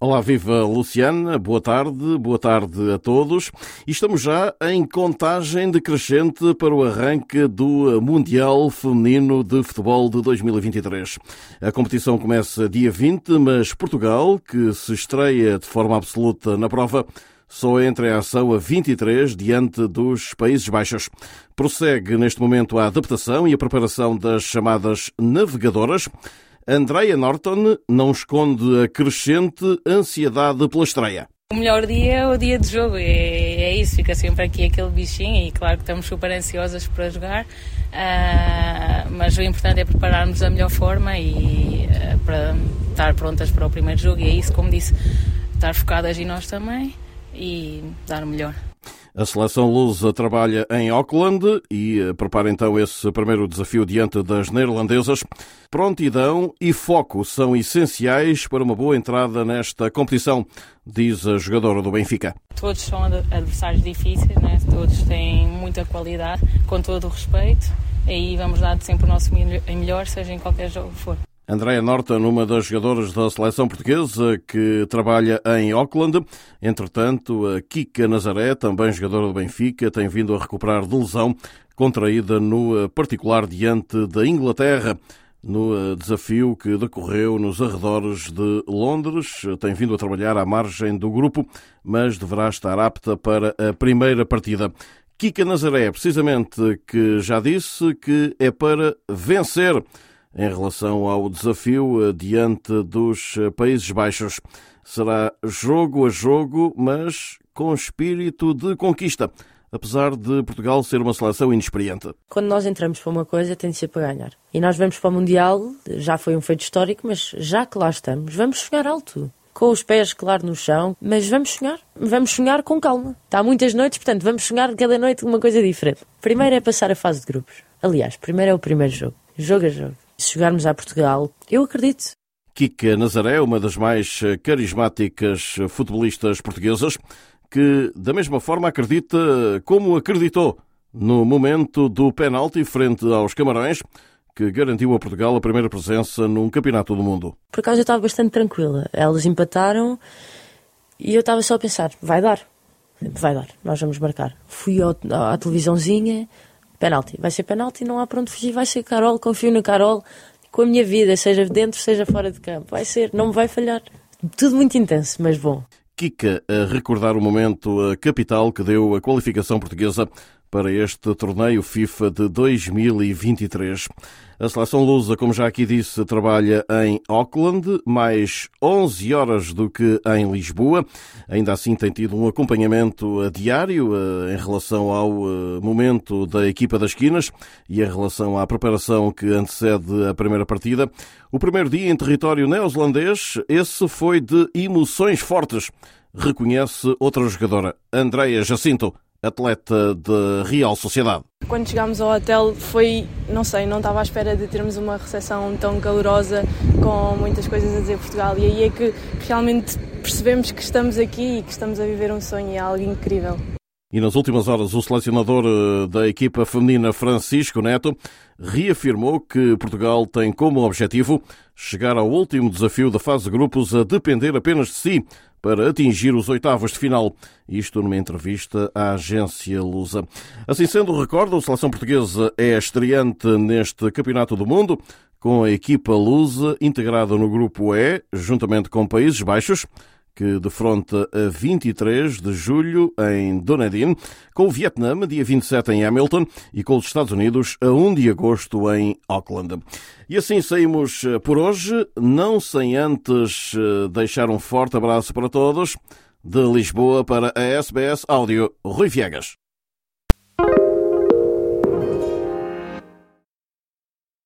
Olá, viva Luciana, boa tarde, boa tarde a todos. Estamos já em contagem decrescente para o arranque do Mundial Feminino de Futebol de 2023. A competição começa dia 20, mas Portugal, que se estreia de forma absoluta na prova, só entra em ação a 23 diante dos Países Baixos. Prossegue neste momento a adaptação e a preparação das chamadas navegadoras. Andrea Norton não esconde a crescente ansiedade pela estreia. O melhor dia é o dia de jogo, é, é, isso, fica sempre aqui aquele bichinho e claro que estamos super ansiosas para jogar, uh, mas o importante é prepararmos da melhor forma e uh, para estar prontas para o primeiro jogo e é isso, como disse, estar focadas e nós também e dar o melhor. A seleção lusa trabalha em Auckland e eh, prepara então esse primeiro desafio diante das neerlandesas. Prontidão e foco são essenciais para uma boa entrada nesta competição, diz a jogadora do Benfica. Todos são adversários difíceis, né? todos têm muita qualidade, com todo o respeito, e aí vamos dar sempre o nosso melhor, seja em qualquer jogo que for. Andréa Norton, uma das jogadoras da seleção portuguesa que trabalha em Auckland. Entretanto, a Kika Nazaré, também jogadora do Benfica, tem vindo a recuperar de lesão contraída no particular diante da Inglaterra no desafio que decorreu nos arredores de Londres. Tem vindo a trabalhar à margem do grupo, mas deverá estar apta para a primeira partida. Kika Nazaré, precisamente, que já disse que é para vencer em relação ao desafio eh, diante dos eh, Países Baixos. Será jogo a jogo, mas com espírito de conquista, apesar de Portugal ser uma seleção inexperiente. Quando nós entramos para uma coisa, tem de ser para ganhar. E nós vamos para o Mundial, já foi um feito histórico, mas já que lá estamos, vamos sonhar alto com os pés, claro, no chão, mas vamos sonhar. Vamos sonhar com calma. Está muitas noites, portanto, vamos sonhar cada noite uma coisa diferente. Primeiro é passar a fase de grupos. Aliás, primeiro é o primeiro jogo. Jogo a jogo. Se jogarmos a Portugal, eu acredito. Kika Nazaré, uma das mais carismáticas futebolistas portuguesas, que da mesma forma acredita como acreditou no momento do penalti frente aos Camarões, que garantiu a Portugal a primeira presença num campeonato do mundo. Por acaso eu estava bastante tranquila. Elas empataram e eu estava só a pensar, vai dar, vai dar, nós vamos marcar. Fui à televisãozinha, penalti. Vai ser penalti, não há para onde fugir, vai ser Carol, confio na Carol, com a minha vida, seja dentro, seja fora de campo. Vai ser, não me vai falhar. Tudo muito intenso, mas bom. Kika a recordar o momento capital que deu a qualificação portuguesa para este torneio FIFA de 2023. A seleção lusa, como já aqui disse, trabalha em Auckland, mais 11 horas do que em Lisboa. Ainda assim tem tido um acompanhamento diário eh, em relação ao eh, momento da equipa das esquinas e em relação à preparação que antecede a primeira partida. O primeiro dia em território neozelandês, esse foi de emoções fortes, reconhece outra jogadora, Andreia Jacinto atleta de Real Sociedade. Quando chegámos ao hotel foi, não sei, não estava à espera de termos uma recepção tão calorosa com muitas coisas a dizer Portugal e aí é que realmente percebemos que estamos aqui e que estamos a viver um sonho e é algo incrível. E nas últimas horas, o selecionador eh, da equipa feminina Francisco Neto reafirmou que Portugal tem como objetivo chegar ao último desafio da fase de grupos a depender apenas de si para atingir os oitavos de final. Isto numa entrevista à agência Lusa. Assim sendo, recorda, a seleção portuguesa é estreante neste Campeonato do Mundo, com a equipa Lusa integrada no grupo E, juntamente com Países Baixos, que defronta a 23 de julho em Dunedin, com o Vietnã, dia 27 em Hamilton, e com os Estados Unidos a 1 de agosto em Auckland. E assim saímos eh, por hoje, não sem antes eh, deixar um forte abraço para todos. De Lisboa para a SBS Áudio, Rui Viegas.